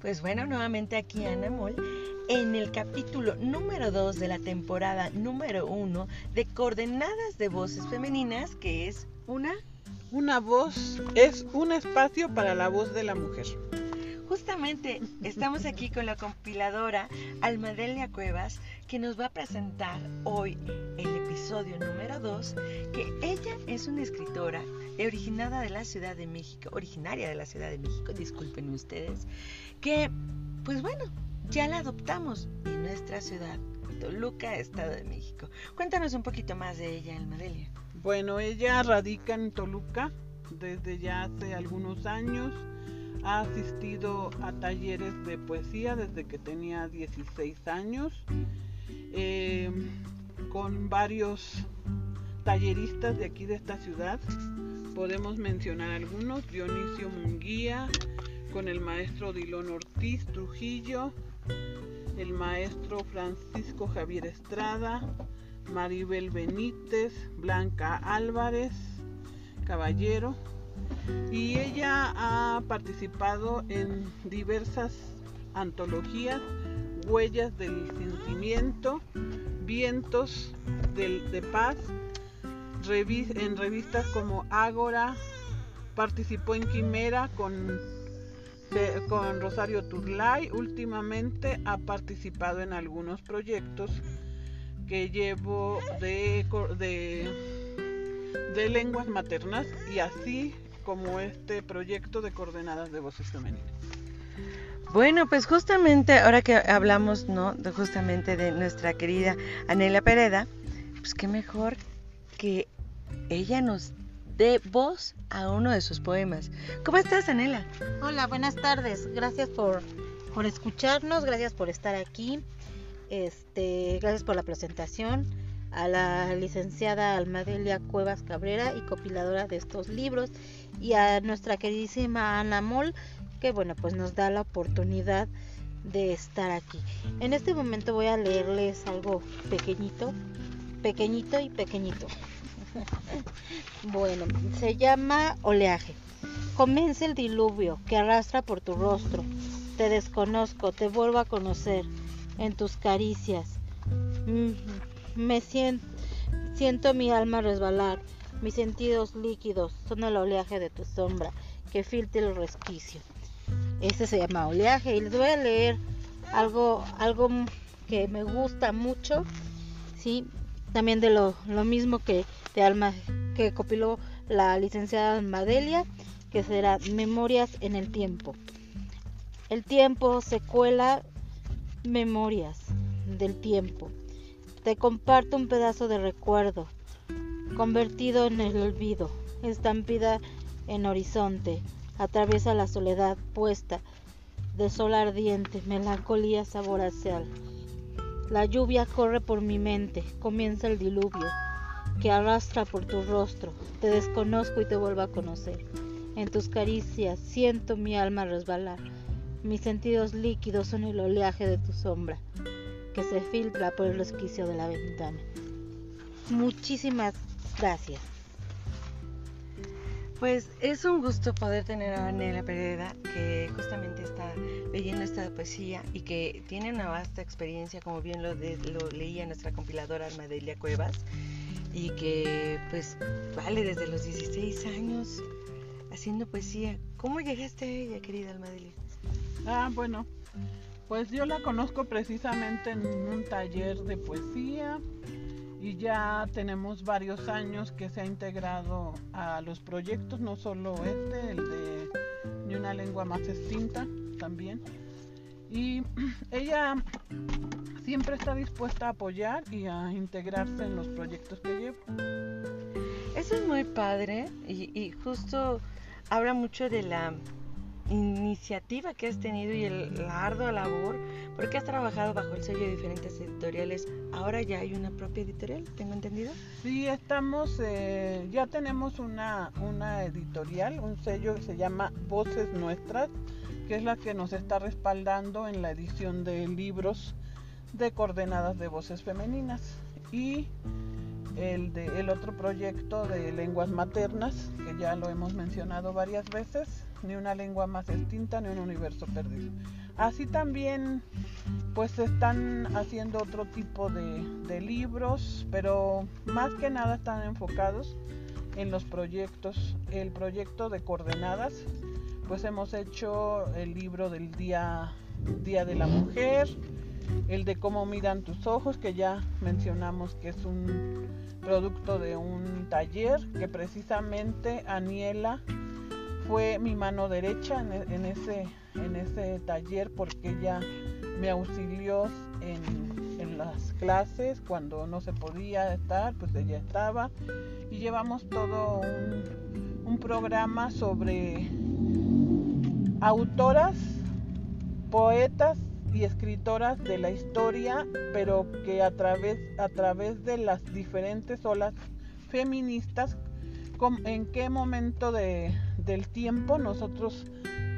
Pues bueno, nuevamente aquí Ana Mol en el capítulo número 2 de la temporada número 1 de Coordenadas de Voces Femeninas, que es una... Una voz es un espacio para la voz de la mujer. Justamente estamos aquí con la compiladora Almadelia Cuevas, que nos va a presentar hoy el episodio número 2, que ella es una escritora originada de la Ciudad de México, originaria de la Ciudad de México, disculpen ustedes, que pues bueno, ya la adoptamos en nuestra ciudad, Toluca, Estado de México. Cuéntanos un poquito más de ella, Almadelia. Bueno, ella radica en Toluca desde ya hace algunos años. Ha asistido a talleres de poesía desde que tenía 16 años, eh, con varios talleristas de aquí de esta ciudad. Podemos mencionar algunos, Dionisio Munguía, con el maestro Dilón Ortiz Trujillo, el maestro Francisco Javier Estrada, Maribel Benítez, Blanca Álvarez, Caballero, y ella ha participado en diversas antologías, Huellas del Sentimiento, Vientos de Paz, en revistas como Ágora, participó en Quimera con, con Rosario Turlay, últimamente ha participado en algunos proyectos que llevo de, de, lenguas maternas y así como este proyecto de coordenadas de voces femeninas. Bueno, pues justamente ahora que hablamos, ¿no? Justamente de nuestra querida Anela Pereda, pues qué mejor que ella nos dé voz a uno de sus poemas. ¿Cómo estás, Anela? Hola, buenas tardes. Gracias por, por escucharnos, gracias por estar aquí. Este, gracias por la presentación a la licenciada Almadelia Cuevas Cabrera y copiladora de estos libros y a nuestra queridísima Ana Mol que bueno pues nos da la oportunidad de estar aquí. En este momento voy a leerles algo pequeñito, pequeñito y pequeñito. bueno, se llama oleaje. Comienza el diluvio que arrastra por tu rostro. Te desconozco, te vuelvo a conocer en tus caricias. Mm, me siento, siento mi alma resbalar, mis sentidos líquidos son el oleaje de tu sombra que filtra el resquicio. Este se llama oleaje y les voy a leer algo, algo que me gusta mucho, sí, también de lo, mismo que de alma que copiló la licenciada Madelia, que será Memorias en el tiempo. El tiempo se cuela memorias del tiempo. Te comparto un pedazo de recuerdo, convertido en el olvido, estampida en horizonte, atraviesa la soledad puesta de sol ardiente, melancolía saboracial. La lluvia corre por mi mente, comienza el diluvio que arrastra por tu rostro. Te desconozco y te vuelvo a conocer. En tus caricias siento mi alma resbalar. Mis sentidos líquidos son el oleaje de tu sombra que se filtra por el resquicio de la ventana. Muchísimas gracias. Pues es un gusto poder tener a Anela Pereda, que justamente está leyendo esta poesía y que tiene una vasta experiencia, como bien lo, lo leía nuestra compiladora Armadelia Cuevas, y que pues vale desde los 16 años haciendo poesía. ¿Cómo llegaste a ella, querida Armadelia? Ah, bueno, pues yo la conozco precisamente en un taller de poesía y ya tenemos varios años que se ha integrado a los proyectos, no solo este, el de Ni una lengua más extinta también. Y ella siempre está dispuesta a apoyar y a integrarse en los proyectos que llevo. Eso es muy padre y, y justo habla mucho de la iniciativa que has tenido y el, la ardua labor, porque has trabajado bajo el sello de diferentes editoriales. Ahora ya hay una propia editorial, ¿tengo entendido? Sí, estamos, eh, ya tenemos una, una editorial, un sello que se llama Voces Nuestras, que es la que nos está respaldando en la edición de libros de coordenadas de voces femeninas. Y el, de, el otro proyecto de lenguas maternas, que ya lo hemos mencionado varias veces, ni una lengua más extinta ni un universo perdido. Así también pues se están haciendo otro tipo de, de libros, pero más que nada están enfocados en los proyectos. El proyecto de coordenadas, pues hemos hecho el libro del Día, Día de la Mujer, el de cómo miran tus ojos, que ya mencionamos que es un producto de un taller que precisamente Aniela fue mi mano derecha en, ese, en ese taller porque ella me auxilió en, las clases cuando no se podía estar, pues ella estaba. Y llevamos todo un programa sobre autoras, poetas y escritoras de la historia, pero que a través, a través de las diferentes olas feministas, en qué momento de, del tiempo nosotros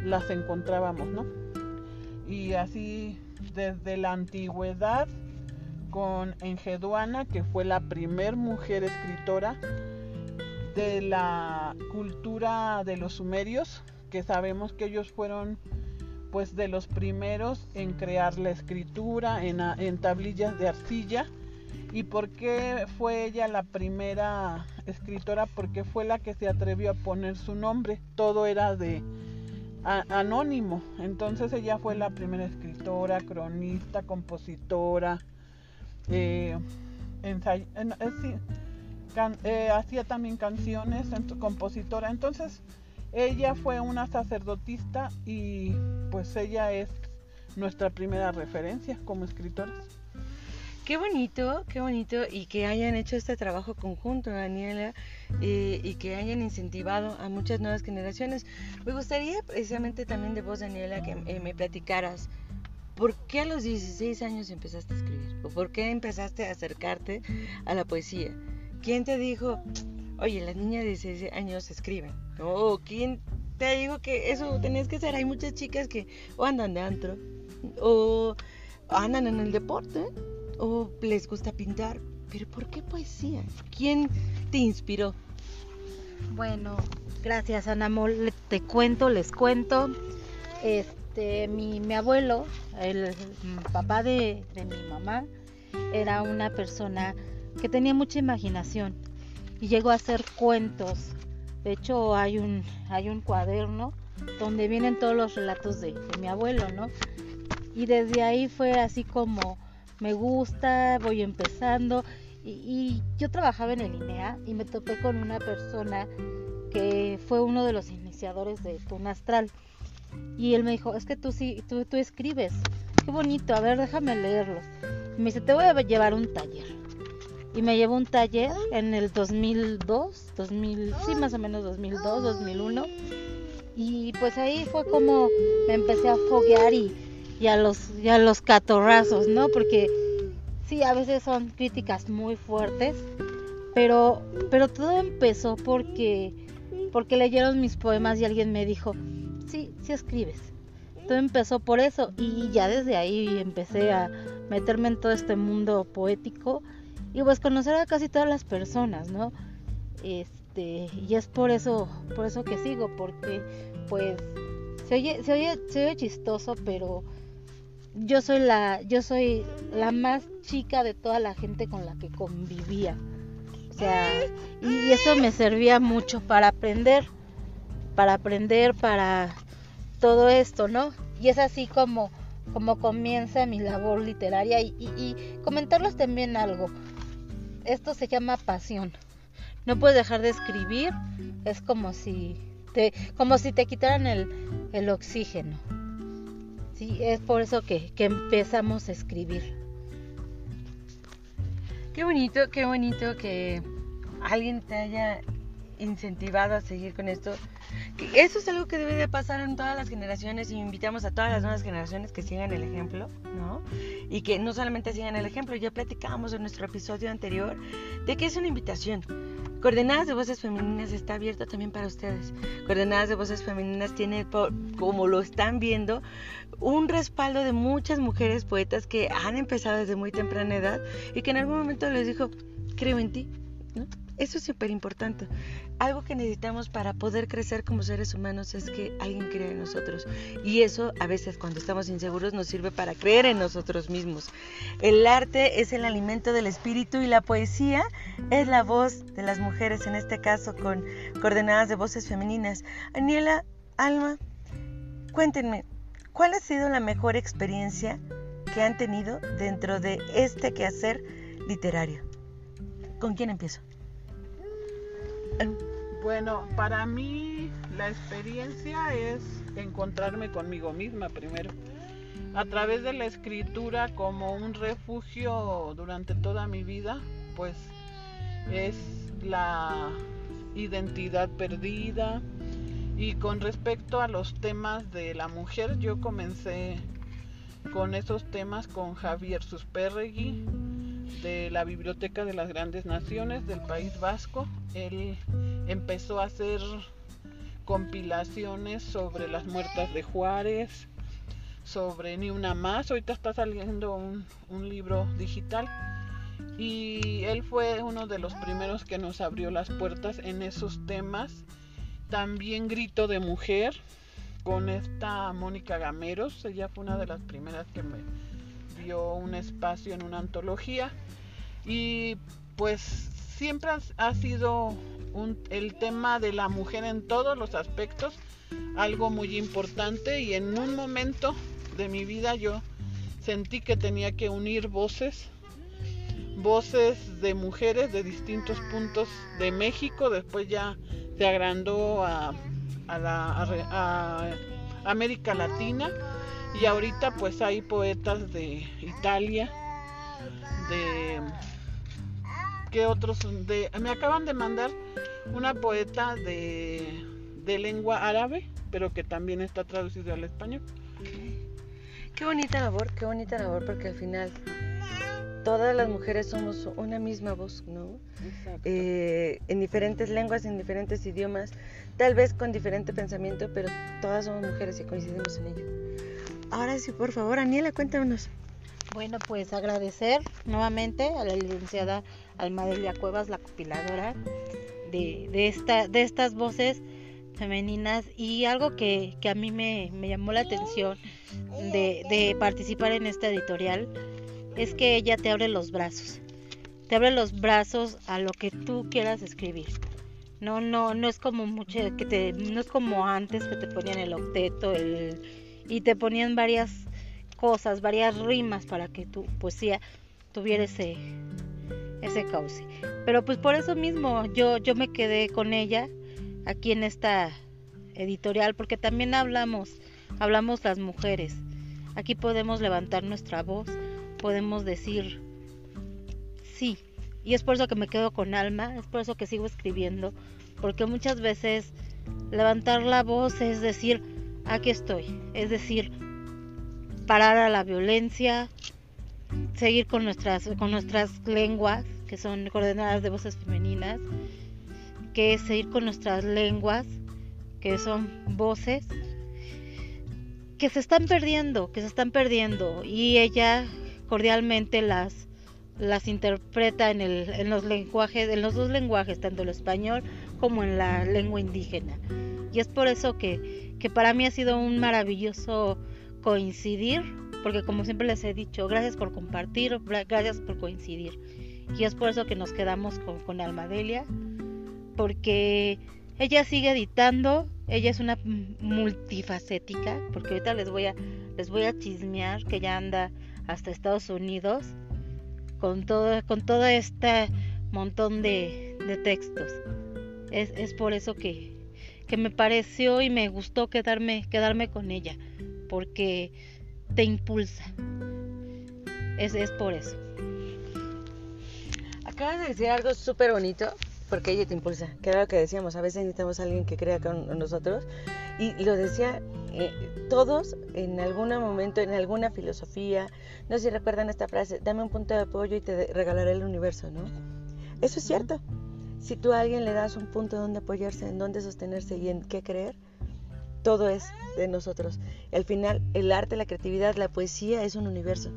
las encontrábamos, ¿no? Y así desde la antigüedad con Engeduana, que fue la primer mujer escritora de la cultura de los sumerios, que sabemos que ellos fueron pues de los primeros en crear la escritura en, en tablillas de arcilla. ¿Y por qué fue ella la primera escritora? Porque fue la que se atrevió a poner su nombre. Todo era de anónimo. Entonces ella fue la primera escritora, cronista, compositora, eh, eh, eh, hacía también canciones, compositora. Entonces ella fue una sacerdotista y pues ella es nuestra primera referencia como escritora. Qué bonito, qué bonito y que hayan hecho este trabajo conjunto, Daniela, eh, y que hayan incentivado a muchas nuevas generaciones. Me gustaría precisamente también de vos, Daniela, que eh, me platicaras por qué a los 16 años empezaste a escribir o por qué empezaste a acercarte a la poesía. ¿Quién te dijo, oye, las niñas de 16 años escriben? ¿O quién te dijo que eso tenías que hacer? Hay muchas chicas que o andan de antro o andan en el deporte o les gusta pintar, pero ¿por qué poesía? ¿Quién te inspiró? Bueno, gracias Anamol, te cuento, les cuento. Este, mi, abuelo, el papá de mi mamá, era una persona que tenía mucha imaginación y llegó a hacer cuentos. De hecho, hay un, hay un cuaderno donde vienen todos los relatos de, mi abuelo, ¿no? Y desde ahí fue así como me gusta, voy empezando. Y, yo trabajaba en el INEA y me topé con una persona que fue uno de los iniciadores de Tunastral. Y él me dijo, es que tú sí, tú, tú escribes. Qué bonito, a ver, déjame leerlos. Y me dice, te voy a llevar un taller. Y me llevó un taller en el 2002, 2000, sí, más o menos 2002, 2001. Y pues ahí fue como me empecé a foguear y y a los, y los catorrazos, ¿no? Porque sí, a veces son críticas muy fuertes, pero, pero todo empezó porque, porque leyeron mis poemas y alguien me dijo, sí, sí escribes. Todo empezó por eso y ya desde ahí empecé a meterme en todo este mundo poético y pues conocer a casi todas las personas, ¿no? Este, y es por eso, por eso que sigo, porque pues se oye, se oye, se oye chistoso, pero yo soy la yo soy la más chica de toda la gente con la que convivía. O sea, y eso me servía mucho para aprender, para aprender para todo esto, ¿no? Y es así como como comienza mi labor literaria y, y, comentarles también algo. Esto se llama pasión. No puedes dejar de escribir, es como si te, como si te quitaran el, el oxígeno. Sí, es por eso que, empezamos a escribir. Qué bonito, qué bonito que alguien te haya incentivado a seguir con esto. Eso es algo que debe de pasar en todas las generaciones y invitamos a todas las nuevas generaciones que sigan el ejemplo, ¿no? Y que no solamente sigan el ejemplo, ya platicábamos en nuestro episodio anterior de que es una invitación. Coordenadas de Voces Femeninas está abierto también para ustedes. Coordenadas de Voces Femeninas tiene, como lo están viendo, un respaldo de muchas mujeres poetas que han empezado desde muy temprana edad y que en algún momento les dijo, creo en ti, ¿no? Eso es súper importante. Algo que necesitamos para poder crecer como seres humanos es que alguien crea en nosotros. Y eso a veces cuando estamos inseguros nos sirve para creer en nosotros mismos. El arte es el alimento del espíritu y la poesía es la voz de las mujeres, en este caso con coordenadas de voces femeninas. Aniela, Alma, cuéntenme, ¿cuál ha sido la mejor experiencia que han tenido dentro de este quehacer literario? ¿Con quién empiezo? Bueno, para mí la experiencia es encontrarme conmigo misma primero. A través de la escritura como un refugio durante toda mi vida, pues es la identidad perdida. Y con respecto a los temas de la mujer, yo comencé con esos temas con Javier Susperregui de la Biblioteca de las Grandes Naciones del País Vasco. Él empezó a hacer compilaciones sobre las muertas de Juárez, sobre Ni una más. Ahorita está saliendo un, un libro digital. Y él fue uno de los primeros que nos abrió las puertas en esos temas. También Grito de Mujer con esta Mónica Gameros. Ella fue una de las primeras que me un espacio en una antología. Y pues siempre ha sido el tema de la mujer en todos los aspectos algo muy importante. Y en un momento de mi vida yo sentí que tenía que unir voces, voces de mujeres de distintos puntos de México, después ya se agrandó a América Latina y ahorita pues hay poetas de Italia, de ¿Qué otros? De, me acaban de mandar una poeta de, de lengua árabe, pero que también está traducido al español. Qué bonita labor, qué bonita labor, porque al final todas las mujeres somos una misma voz, ¿no? Eh, en diferentes lenguas, en diferentes idiomas, tal vez con diferente pensamiento, pero todas somos mujeres y coincidimos en ello. Ahora sí, por favor, Aniela, cuéntanos. Bueno, pues agradecer nuevamente a la licenciada Almadelia Cuevas, la compiladora de, de, esta, de estas voces femeninas y algo que, que a mí me, me, llamó la atención de, de, participar en esta editorial es que ella te abre los brazos, te abre los brazos a lo que tú quieras escribir. No, no, no es como mucho que te, no es como antes que te ponían el octeto el, y te ponían varias cosas, varias rimas para que tu poesía tuviera ese, ese cauce. Pero pues por eso mismo yo, yo me quedé con ella aquí en esta editorial, porque también hablamos, hablamos las mujeres. Aquí podemos levantar nuestra voz, podemos decir sí. Y es por eso que me quedo con alma, es por eso que sigo escribiendo, porque muchas veces levantar la voz es decir, aquí estoy, es decir, parar a la violencia, seguir con nuestras, con nuestras lenguas, que son coordenadas de voces femeninas, que es seguir con nuestras lenguas, que son voces que se están perdiendo, que se están perdiendo, y ella cordialmente las, las interpreta en, el, en los lenguajes, en los dos lenguajes, tanto el español como en la lengua indígena. Y es por eso que, que para mí ha sido un maravilloso coincidir porque como siempre les he dicho, gracias por compartir, gracias por coincidir. Y es por eso que nos quedamos con, con Almadelia, porque ella sigue editando, ella es una multifacética, porque ahorita les voy a, les voy a chismear que ya anda hasta Estados Unidos con todo, con todo este montón de, de textos. Es, es, por eso que, que me pareció y me gustó quedarme, quedarme con ella, porque te impulsa. Es, es por eso. Acabas de decir algo súper bonito, porque ella te impulsa, que era lo que decíamos, a veces necesitamos a alguien que crea con nosotros. Y, lo decía, eh, todos en algún momento, en alguna filosofía, no sé si recuerdan esta frase, dame un punto de apoyo y te regalaré el universo, ¿no? Eso es cierto. Si tú a alguien le das un punto donde apoyarse, en donde sostenerse y en qué creer, todo es de nosotros. Al final, el arte, la creatividad, la poesía es un universo.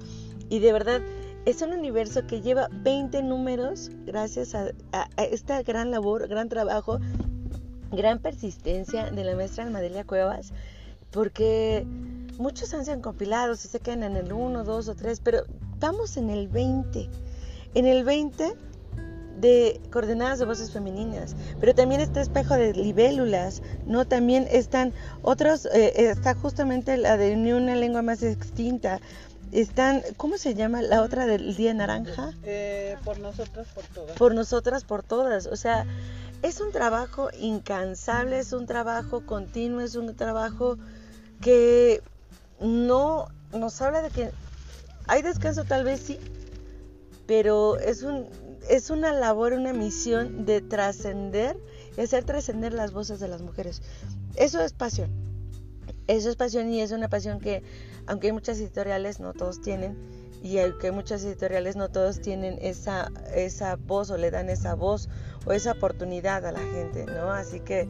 Y de verdad, es un universo que lleva 20 números gracias a, esta gran labor, gran trabajo, gran persistencia de la maestra Almadelia Cuevas, porque muchos han sido compilados y se quedan en el 1, 2 o 3, pero vamos en el 20. En el 20 de coordenadas de voces femeninas, pero también está espejo de libélulas, ¿no? También están otros, eh, está justamente la de ni una lengua más extinta, están, ¿cómo se llama la otra del día naranja? Eh, por nosotras, por todas. Por nosotras, por todas. O sea, es un trabajo incansable, es un trabajo continuo, es un trabajo que no nos habla de que hay descanso tal vez sí, pero es un es una labor, una misión de trascender y hacer trascender las voces de las mujeres. Eso es pasión. Eso es pasión y es una pasión que aunque hay muchas editoriales, no todos tienen, y aunque muchas editoriales, no todos tienen esa, esa voz o le dan esa voz o esa oportunidad a la gente, ¿no? Así que,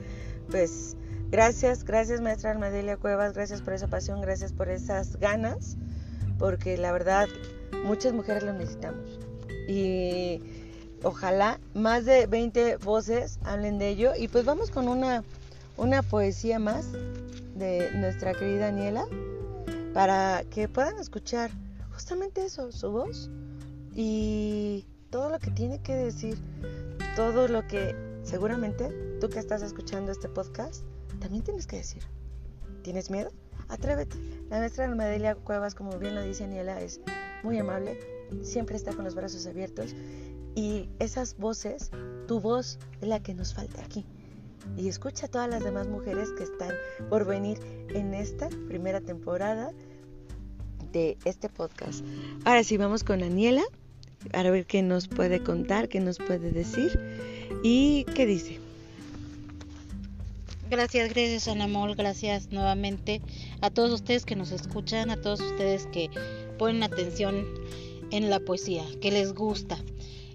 pues, gracias, gracias maestra Almadelia Cuevas, gracias por esa pasión, gracias por esas ganas, porque la verdad, muchas mujeres lo necesitamos. Y ojalá más de 20 voces hablen de ello. Y pues vamos con una, una poesía más de nuestra querida Daniela para que puedan escuchar justamente eso, su voz y todo lo que tiene que decir, todo lo que seguramente tú que estás escuchando este podcast también tienes que decir. ¿Tienes miedo? Atrévete. La maestra Almadelia Cuevas, como bien lo dice Aniela, es muy amable, siempre está con los brazos abiertos y esas voces, tu voz es la que nos falta aquí. Y escucha a todas las demás mujeres que están por venir en esta primera temporada de este podcast. Ahora sí, vamos con Aniela para ver qué nos puede contar, qué nos puede decir y qué dice. Gracias, gracias Anamol, gracias nuevamente a todos ustedes que nos escuchan, a todos ustedes que ponen atención en la poesía, que les gusta.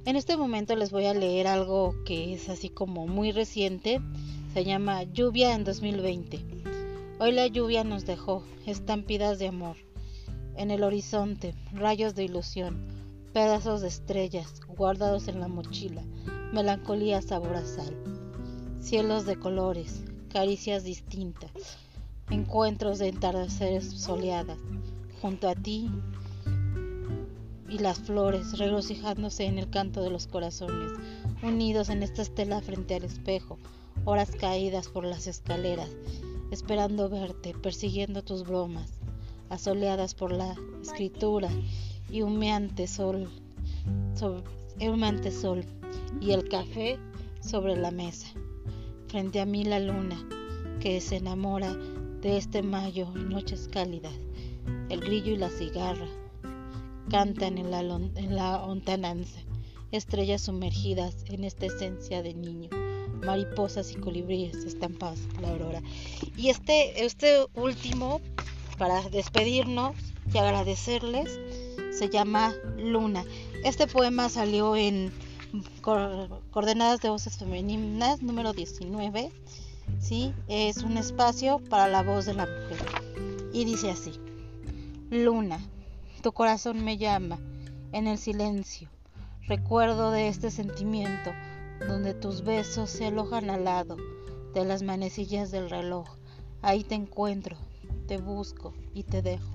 En este momento les voy a leer algo que es así como muy reciente, se llama Lluvia en 2020. Hoy la lluvia nos dejó estampidas de amor. En el horizonte, rayos de ilusión, pedazos de estrellas guardados en la mochila, melancolía sabor a sal. Cielos de colores, caricias distintas, encuentros de entardeceres soleadas. Junto a ti y las flores regocijándose en el canto de los corazones, unidos en esta estela frente al espejo, horas caídas por las escaleras, esperando verte, persiguiendo tus bromas, asoleadas por la escritura y humeante sol, humeante sol y el café sobre la mesa. Frente a mí la luna que se enamora de este mayo en noches cálidas, el grillo y la cigarra cantan en la, ontananza, estrellas sumergidas en esta esencia de niño mariposas y colibríes estampadas por la aurora. Y este, este último, para despedirnos y agradecerles, se llama Luna. Este poema salió en Coordenadas de Voces Femeninas, número 19. ¿sí? Es un espacio para la voz de la mujer. Y dice así, Luna, tu corazón me llama en el silencio. Recuerdo de este sentimiento donde tus besos se alojan al lado de las manecillas del reloj. Ahí te encuentro, te busco y te dejo,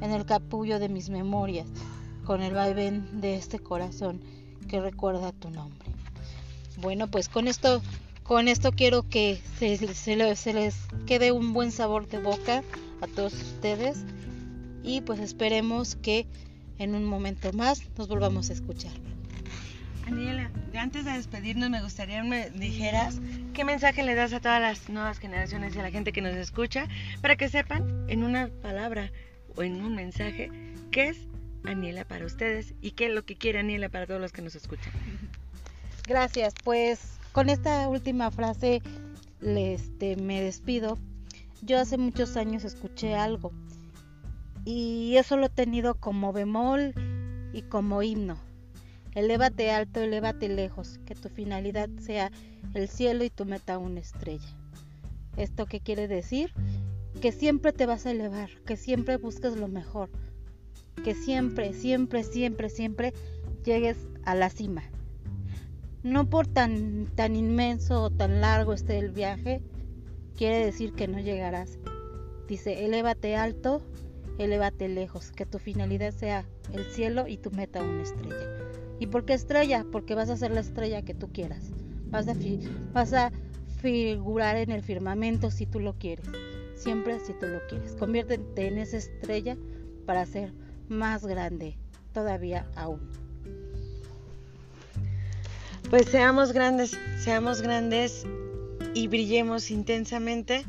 en el capullo de mis memorias, con el vaivén de este corazón que recuerda tu nombre. Bueno, pues con esto, con esto quiero que se, se les quede un buen sabor de boca a todos ustedes y pues esperemos que en un momento más nos volvamos a escuchar. Daniela, antes de despedirnos me gustaría que me dijeras qué mensaje le das a todas las nuevas generaciones y a la gente que nos escucha para que sepan en una palabra o en un mensaje qué es Aniela para ustedes y qué es lo que quiere Aniela para todos los que nos escuchan. Gracias, pues con esta última frase este, me despido. Yo hace muchos años escuché algo y eso lo he tenido como bemol y como himno Elévate alto, elévate lejos, que tu finalidad sea el cielo y tu meta una estrella. ¿Esto qué quiere decir? Que siempre te vas a elevar, que siempre busques lo mejor, que siempre, siempre, siempre, siempre llegues a la cima. No por tan, tan inmenso o tan largo esté el viaje, quiere decir que no llegarás. Dice, elévate alto, elévate lejos, que tu finalidad sea el cielo y tu meta una estrella. ¿Y por qué estrella? Porque vas a ser la estrella que tú quieras. Vas a, vas a figurar en el firmamento si tú lo quieres. Siempre si tú lo quieres. Conviértete en esa estrella para ser más grande todavía aún. Pues seamos grandes, seamos grandes y brillemos intensamente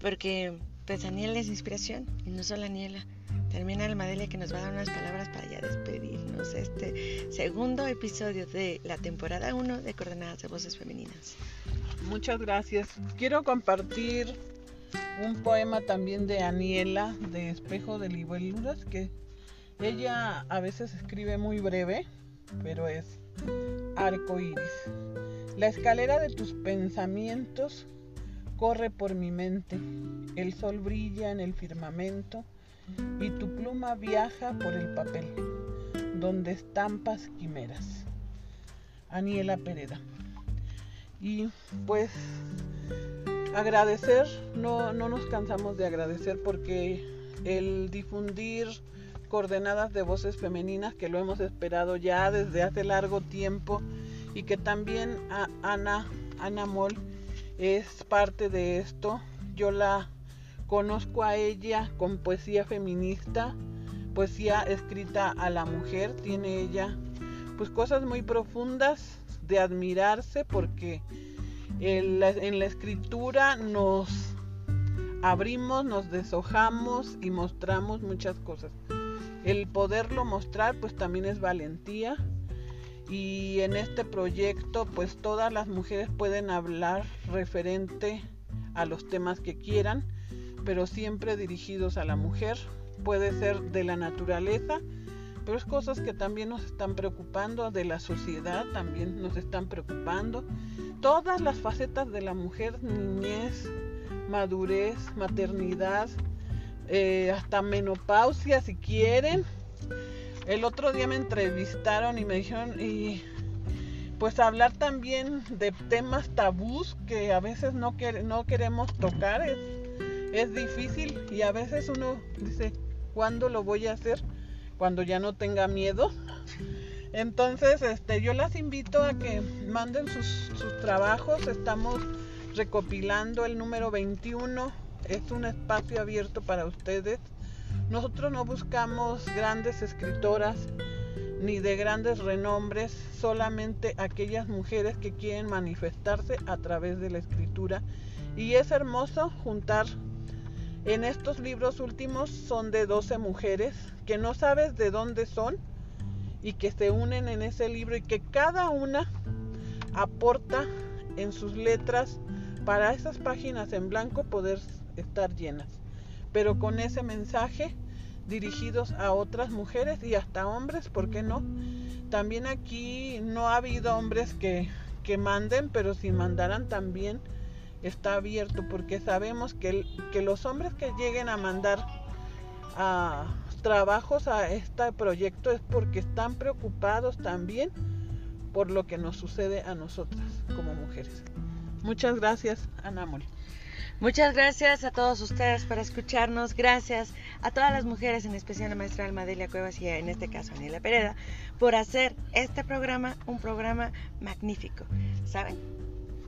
porque pues Aniela es inspiración y no solo Aniela. Termina el Madelia que nos va a dar unas palabras para ya despedirnos este segundo episodio de la temporada 1 de Coordenadas de Voces Femeninas. Muchas gracias. Quiero compartir un poema también de Aniela de Espejo de Libeluras que ella a veces escribe muy breve, pero es arco iris. La escalera de tus pensamientos corre por mi mente, el sol brilla en el firmamento y tu pluma viaja por el papel, donde estampas quimeras. Aniela Pereda. Y pues agradecer, no, no nos cansamos de agradecer porque el difundir coordenadas de voces femeninas que lo hemos esperado ya desde hace largo tiempo y que también Ana, Ana Moll es parte de esto. Yo la conozco a ella con poesía feminista, poesía escrita a la mujer. Tiene ella pues cosas muy profundas de admirarse porque en la, escritura nos abrimos, nos deshojamos y mostramos muchas cosas. El poderlo mostrar pues también es valentía y en este proyecto pues todas las mujeres pueden hablar referente a los temas que quieran, pero siempre dirigidos a la mujer. Puede ser de la naturaleza, pero es cosas que también nos están preocupando, de la sociedad también nos están preocupando. Todas las facetas de la mujer, niñez, madurez, maternidad, eh, hasta menopausia si quieren el otro día me entrevistaron y me dijeron, y pues hablar también de temas tabús que a veces no, no queremos tocar es, es difícil y a veces uno dice, ¿cuándo lo voy a hacer? Cuando ya no tenga miedo. Entonces, este, yo las invito a que manden sus, sus trabajos. Estamos recopilando el número 21. Es un espacio abierto para ustedes. Nosotros no buscamos grandes escritoras ni de grandes renombres, solamente aquellas mujeres que quieren manifestarse a través de la escritura. Y es hermoso juntar en estos libros últimos son de 12 mujeres que no sabes de dónde son y que se unen en ese libro y que cada una aporta en sus letras para esas páginas en blanco poder estar llenas pero con ese mensaje dirigidos a otras mujeres y hasta hombres, ¿por qué no? También aquí no ha habido hombres que, que manden, pero si mandaran también está abierto, porque sabemos que, que los hombres que lleguen a mandar a trabajos a este proyecto es porque están preocupados también por lo que nos sucede a nosotras como mujeres. Muchas gracias, Ana Mori. Muchas gracias a todos ustedes por escucharnos. Gracias a todas las mujeres, en especial a la maestra Almadelia Cuevas y en este caso a Aniela Pereda, por hacer este programa un programa magnífico. ¿Saben?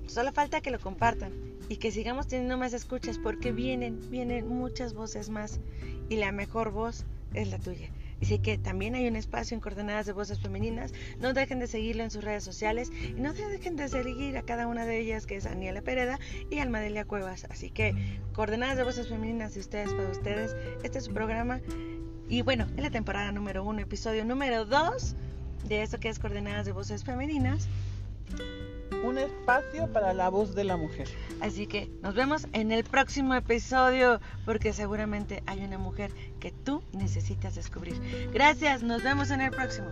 Solo falta que lo compartan y que sigamos teniendo más escuchas porque vienen, vienen muchas voces más y la mejor voz es la tuya. Así que también hay un espacio en Coordenadas de Voces Femeninas. No dejen de seguirlo en sus redes sociales y no dejen de seguir a cada una de ellas, que es Daniela Pereda y Almadelia Cuevas. Así que Coordenadas de Voces Femeninas de ustedes para ustedes. Este es su programa. Y bueno, en la temporada número uno, episodio número dos de esto que es Coordenadas de Voces Femeninas un espacio para la voz de la mujer. Así que nos vemos en el próximo episodio porque seguramente hay una mujer que tú necesitas descubrir. Gracias, nos vemos en el próximo.